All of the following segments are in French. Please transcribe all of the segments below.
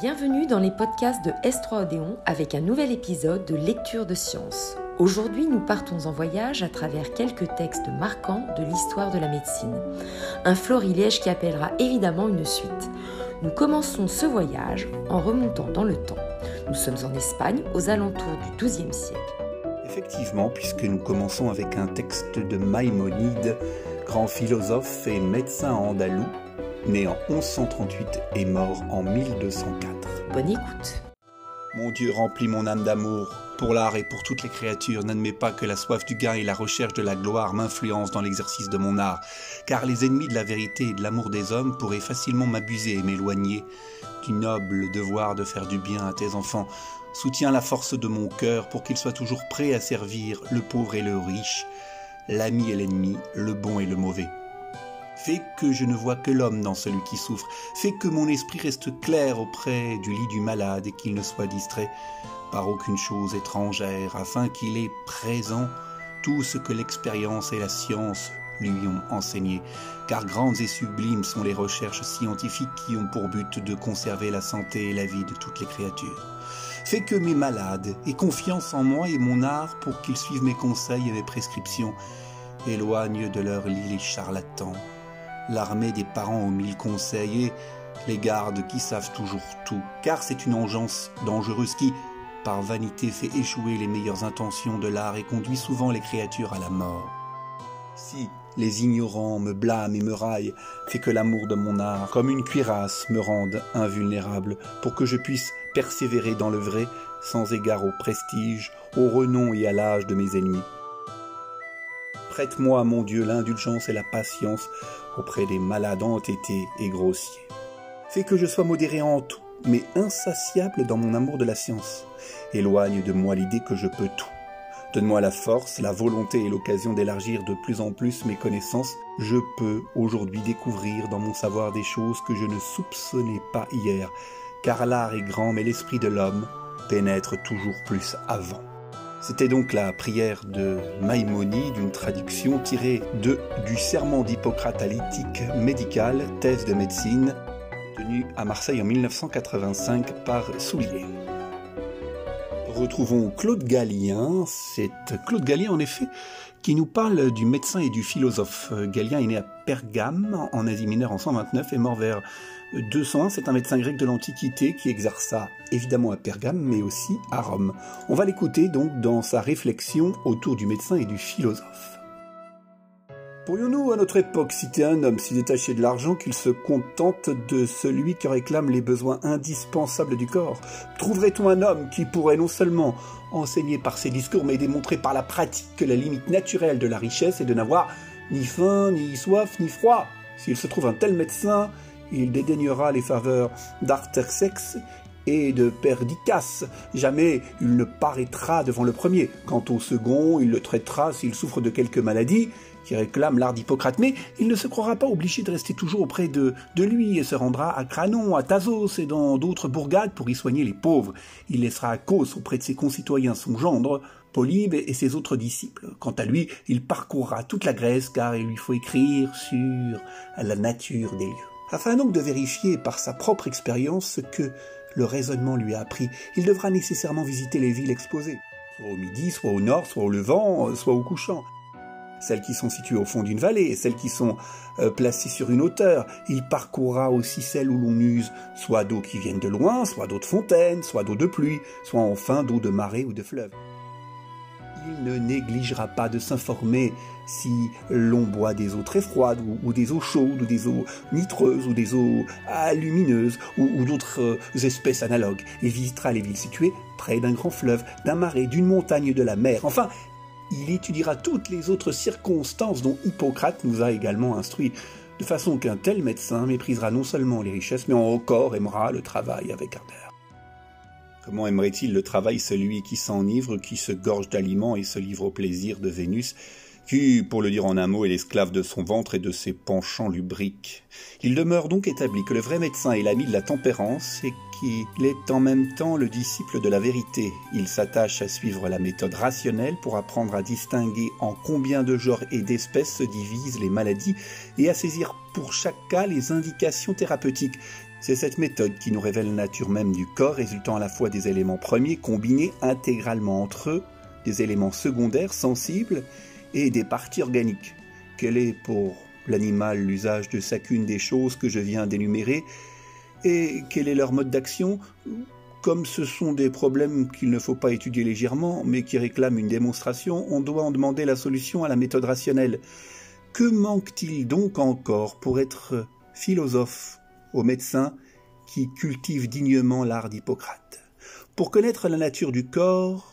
Bienvenue dans les podcasts de S3 Odéon avec un nouvel épisode de Lecture de sciences. Aujourd'hui, nous partons en voyage à travers quelques textes marquants de l'histoire de la médecine. Un florilège qui appellera évidemment une suite. Nous commençons ce voyage en remontant dans le temps. Nous sommes en Espagne aux alentours du XIIe siècle. Effectivement, puisque nous commençons avec un texte de Maïmonide, grand philosophe et médecin andalou, né en 1138 et mort en 1204. Bonne écoute. Mon Dieu remplit mon âme d'amour pour l'art et pour toutes les créatures. N'admets pas que la soif du gain et la recherche de la gloire m'influencent dans l'exercice de mon art, car les ennemis de la vérité et de l'amour des hommes pourraient facilement m'abuser et m'éloigner du noble devoir de faire du bien à tes enfants. Soutiens la force de mon cœur pour qu'il soit toujours prêt à servir le pauvre et le riche, l'ami et l'ennemi, le bon et le mauvais. Fais que je ne vois que l'homme dans celui qui souffre. Fais que mon esprit reste clair auprès du lit du malade et qu'il ne soit distrait par aucune chose étrangère, afin qu'il ait présent tout ce que l'expérience et la science lui ont enseigné, car grandes et sublimes sont les recherches scientifiques qui ont pour but de conserver la santé et la vie de toutes les créatures. Fais que mes malades aient confiance en moi et mon art pour qu'ils suivent mes conseils et mes prescriptions, éloigne de leur lit les charlatans, l'armée des parents aux mille conseils et les gardes qui savent toujours tout, car c'est une engeance dangereuse qui, par vanité, fait échouer les meilleures intentions de l'art et conduit souvent les créatures à la mort. Si les ignorants me blâment et me raillent, fait que l'amour de mon art, comme une cuirasse, me rende invulnérable, pour que je puisse persévérer dans le vrai, sans égard au prestige, au renom et à l'âge de mes ennemis. Prête-moi, mon Dieu, l'indulgence et la patience auprès des malades entêtés et grossiers. Fais que je sois modéré en tout, mais insatiable dans mon amour de la science. Éloigne de moi l'idée que je peux tout. Donne-moi la force, la volonté et l'occasion d'élargir de plus en plus mes connaissances. Je peux aujourd'hui découvrir dans mon savoir des choses que je ne soupçonnais pas hier, car l'art est grand, mais l'esprit de l'homme pénètre toujours plus avant. C'était donc la prière de Maïmonide, d'une traduction tirée de du serment d'Hippocrate à l'éthique médicale, thèse de médecine, tenue à Marseille en 1985 par Soulier. Retrouvons Claude Gallien. C'est Claude Gallien, en effet, qui nous parle du médecin et du philosophe. Gallien est né à Pergame, en Asie mineure, en 129 et mort vers 201. C'est un médecin grec de l'Antiquité qui exerça évidemment à Pergame, mais aussi à Rome. On va l'écouter donc dans sa réflexion autour du médecin et du philosophe. Pourrions-nous, à notre époque, citer un homme si détaché de l'argent qu'il se contente de celui qui réclame les besoins indispensables du corps? Trouverait-on un homme qui pourrait non seulement enseigner par ses discours, mais démontrer par la pratique que la limite naturelle de la richesse est de n'avoir ni faim, ni soif, ni froid? S'il se trouve un tel médecin, il dédaignera les faveurs d'Artersex et de Perdicas. Jamais il ne paraîtra devant le premier. Quant au second, il le traitera s'il souffre de quelque maladie, qui réclame l'art d'Hippocrate, mais il ne se croira pas obligé de rester toujours auprès de, de lui et se rendra à Cranon, à Tazos et dans d'autres bourgades pour y soigner les pauvres. Il laissera à cause auprès de ses concitoyens son gendre, Polybe et ses autres disciples. Quant à lui, il parcourra toute la Grèce car il lui faut écrire sur la nature des lieux. Afin donc de vérifier par sa propre expérience ce que le raisonnement lui a appris, il devra nécessairement visiter les villes exposées, soit au midi, soit au nord, soit au levant, soit au couchant celles qui sont situées au fond d'une vallée, celles qui sont euh, placées sur une hauteur. Il parcourra aussi celles où l'on use soit d'eau qui viennent de loin, soit d'eau de fontaine, soit d'eau de pluie, soit enfin d'eau de marée ou de fleuve. Il ne négligera pas de s'informer si l'on boit des eaux très froides ou, des eaux chaudes ou des eaux nitreuses ou des eaux lumineuses ou, ou d'autres euh, espèces analogues. Il visitera les villes situées près d'un grand fleuve, d'un marais, d'une montagne, de la mer. Enfin, il étudiera toutes les autres circonstances dont Hippocrate nous a également instruits, de façon qu'un tel médecin méprisera non seulement les richesses, mais encore aimera le travail avec ardeur. Comment aimerait-il le travail celui qui s'enivre, qui se gorge d'aliments et se livre au plaisir de Vénus, qui, pour le dire en un mot, est l'esclave de son ventre et de ses penchants lubriques? Il demeure donc établi que le vrai médecin est l'ami de la tempérance et qu'il est en même temps le disciple de la vérité. Il s'attache à suivre la méthode rationnelle pour apprendre à distinguer en combien de genres et d'espèces se divisent les maladies et à saisir pour chaque cas les indications thérapeutiques. C'est cette méthode qui nous révèle la nature même du corps, résultant à la fois des éléments premiers combinés intégralement entre eux, des éléments secondaires sensibles et des parties organiques. Quel est pour l'animal l'usage de chacune des choses que je viens d'énumérer et quel est leur mode d'action? Comme ce sont des problèmes qu'il ne faut pas étudier légèrement, mais qui réclament une démonstration, on doit en demander la solution à la méthode rationnelle. Que manque-t-il donc encore pour être philosophe? Aux médecins qui cultivent dignement l'art d'Hippocrate Pour connaître la nature du corps,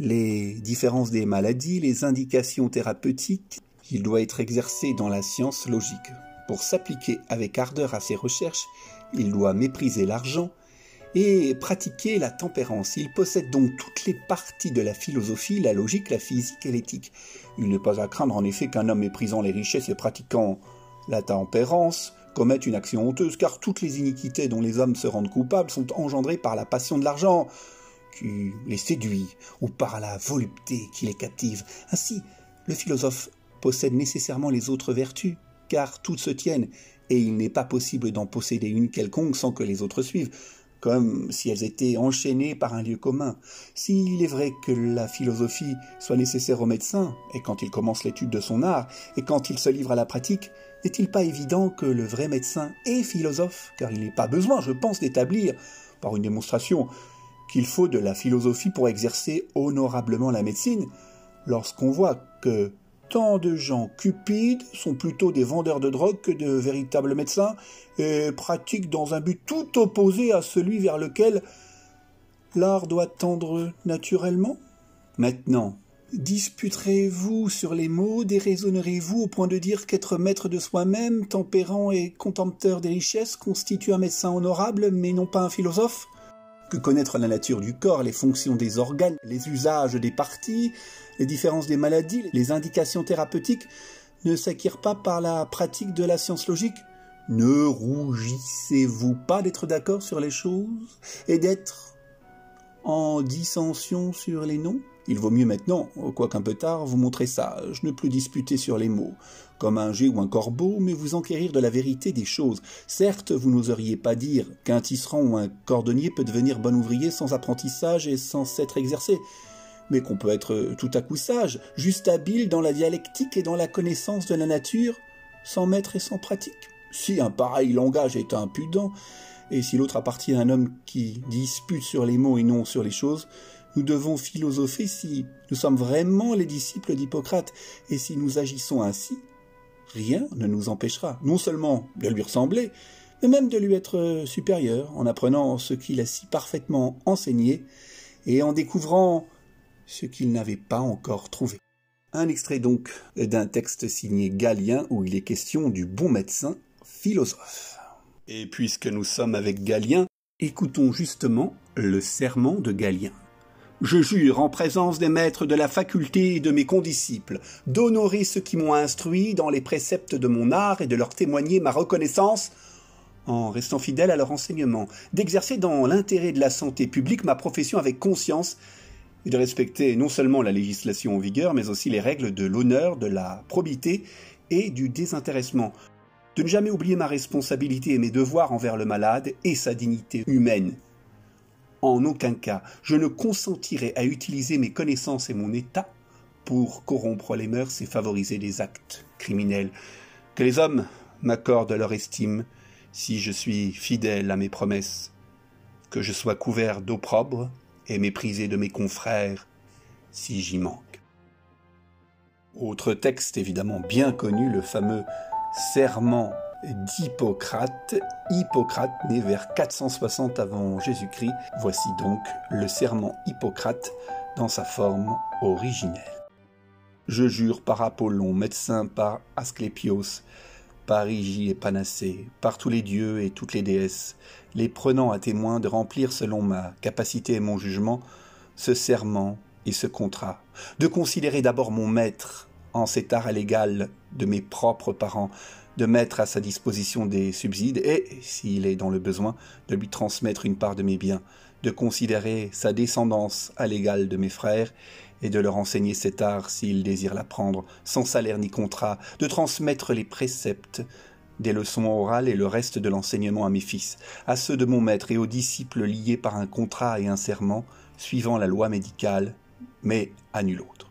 les différences des maladies, les indications thérapeutiques, il doit être exercé dans la science logique. Pour s'appliquer avec ardeur à ses recherches, il doit mépriser l'argent et pratiquer la tempérance. Il possède donc toutes les parties de la philosophie, la logique, la physique et l'éthique. Il n'est pas à craindre en effet qu'un homme méprisant les richesses et pratiquant la tempérance commette une action honteuse, car toutes les iniquités dont les hommes se rendent coupables sont engendrées par la passion de l'argent qui les séduit, ou par la volupté qui les captive. Ainsi, le philosophe possède nécessairement les autres vertus, car toutes se tiennent, et il n'est pas possible d'en posséder une quelconque sans que les autres suivent, comme si elles étaient enchaînées par un lieu commun. S'il est vrai que la philosophie soit nécessaire au médecin, et quand il commence l'étude de son art, et quand il se livre à la pratique, n'est-il pas évident que le vrai médecin est philosophe, car il n'est pas besoin, je pense, d'établir, par une démonstration, qu'il faut de la philosophie pour exercer honorablement la médecine, lorsqu'on voit que tant de gens cupides sont plutôt des vendeurs de drogue que de véritables médecins et pratiquent dans un but tout opposé à celui vers lequel l'art doit tendre naturellement? Maintenant, disputerez-vous sur les mots, déraisonnerez-vous au point de dire qu'être maître de soi-même, tempérant et contempteur des richesses constitue un médecin honorable mais non pas un philosophe? Que connaître la nature du corps, les fonctions des organes, les usages des parties, les différences des maladies, les indications thérapeutiques ne s'acquièrent pas par la pratique de la science logique? Ne rougissez-vous pas d'être d'accord sur les choses et d'être en dissension sur les noms? Il vaut mieux maintenant, quoiqu'un peu tard, vous montrer sage, ne plus disputer sur les mots, comme un jet ou un corbeau, mais vous enquérir de la vérité des choses. Certes, vous n'oseriez pas dire qu'un tisserand ou un cordonnier peut devenir bon ouvrier sans apprentissage et sans s'être exercé, mais qu'on peut être tout à coup sage, juste habile dans la dialectique et dans la connaissance de la nature, sans maître et sans pratique. Si un pareil langage est impudent, et si l'autre appartient à un homme qui dispute sur les mots et non sur les choses, nous devons philosopher si nous sommes vraiment les disciples d'Hippocrate, et si nous agissons ainsi, rien ne nous empêchera non seulement de lui ressembler, mais même de lui être supérieur en apprenant ce qu'il a si parfaitement enseigné et en découvrant ce qu'il n'avait pas encore trouvé. Un extrait donc d'un texte signé Galien où il est question du bon médecin philosophe. Et puisque nous sommes avec Galien, écoutons justement le serment de Galien. Je jure en présence des maîtres de la faculté et de mes condisciples d'honorer ceux qui m'ont instruit dans les préceptes de mon art et de leur témoigner ma reconnaissance. En restant fidèle à leur enseignement, d'exercer dans l'intérêt de la santé publique ma profession avec conscience et de respecter non seulement la législation en vigueur, mais aussi les règles de l'honneur, de la probité et du désintéressement, de ne jamais oublier ma responsabilité et mes devoirs envers le malade et sa dignité humaine, en aucun cas, je ne consentirai à utiliser mes connaissances et mon état pour corrompre les mœurs et favoriser les actes criminels. Que les hommes m'accordent leur estime si je suis fidèle à mes promesses. Que je sois couvert d'opprobre et méprisé de mes confrères si j'y manque. Autre texte évidemment bien connu, le fameux serment d'Hippocrate. Hippocrate né vers 460 avant Jésus-Christ. Voici donc le serment Hippocrate dans sa forme originelle. Je jure par Apollon, médecin par Asclépios, par Hygie et Panacée, par tous les dieux et toutes les déesses, les prenant à témoin de remplir selon ma capacité et mon jugement ce serment et ce contrat, de considérer d'abord mon maître en cet art à l'égal de mes propres parents, de mettre à sa disposition des subsides et, s'il est dans le besoin, de lui transmettre une part de mes biens, de considérer sa descendance à l'égal de mes frères et de leur enseigner cet art s'il désire l'apprendre, sans salaire ni contrat, de transmettre les préceptes des leçons orales et le reste de l'enseignement à mes fils, à ceux de mon maître et aux disciples liés par un contrat et un serment, suivant la loi médicale, mais à nul autre.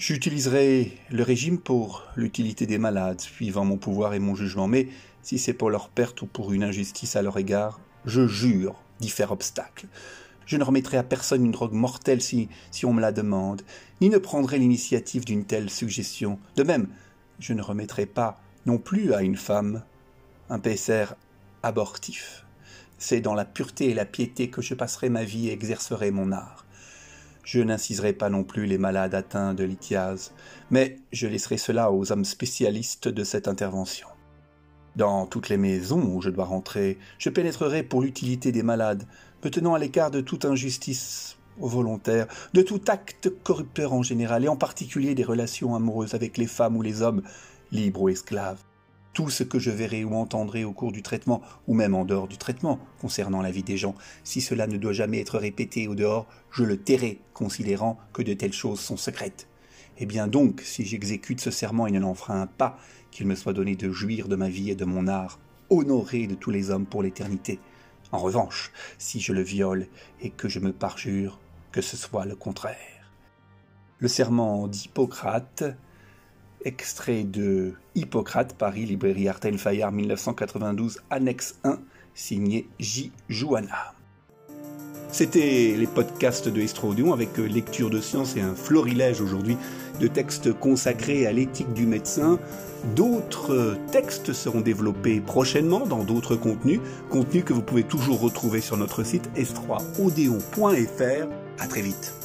J'utiliserai le régime pour l'utilité des malades, suivant mon pouvoir et mon jugement, mais si c'est pour leur perte ou pour une injustice à leur égard, je jure d'y faire obstacle. Je ne remettrai à personne une drogue mortelle si, on me la demande, ni ne prendrai l'initiative d'une telle suggestion. De même, je ne remettrai pas non plus à une femme un PSR abortif. C'est dans la pureté et la piété que je passerai ma vie et exercerai mon art. Je n'inciserai pas non plus les malades atteints de lithiase, mais je laisserai cela aux hommes spécialistes de cette intervention. Dans toutes les maisons où je dois rentrer, je pénétrerai pour l'utilité des malades, me tenant à l'écart de toute injustice volontaire, de tout acte corrupteur en général, et en particulier des relations amoureuses avec les femmes ou les hommes, libres ou esclaves. Tout ce que je verrai ou entendrai au cours du traitement, ou même en dehors du traitement, concernant la vie des gens, si cela ne doit jamais être répété au dehors, je le tairai, considérant que de telles choses sont secrètes. Eh bien donc, si j'exécute ce serment et ne l'enfreins pas, qu'il me soit donné de jouir de ma vie et de mon art, honoré de tous les hommes pour l'éternité. En revanche, si je le viole et que je me parjure, que ce soit le contraire. Le serment d'Hippocrate, extrait de Hippocrate, Paris, librairie Artel Fayard, 1992, annexe 1, signé J. Jouana. C'était les podcasts de Estrodion avec euh, lecture de science et un florilège aujourd'hui de textes consacrés à l'éthique du médecin. D'autres euh, textes seront développés prochainement dans d'autres contenus, contenus que vous pouvez toujours retrouver sur notre site s3odeon.fr. À très vite.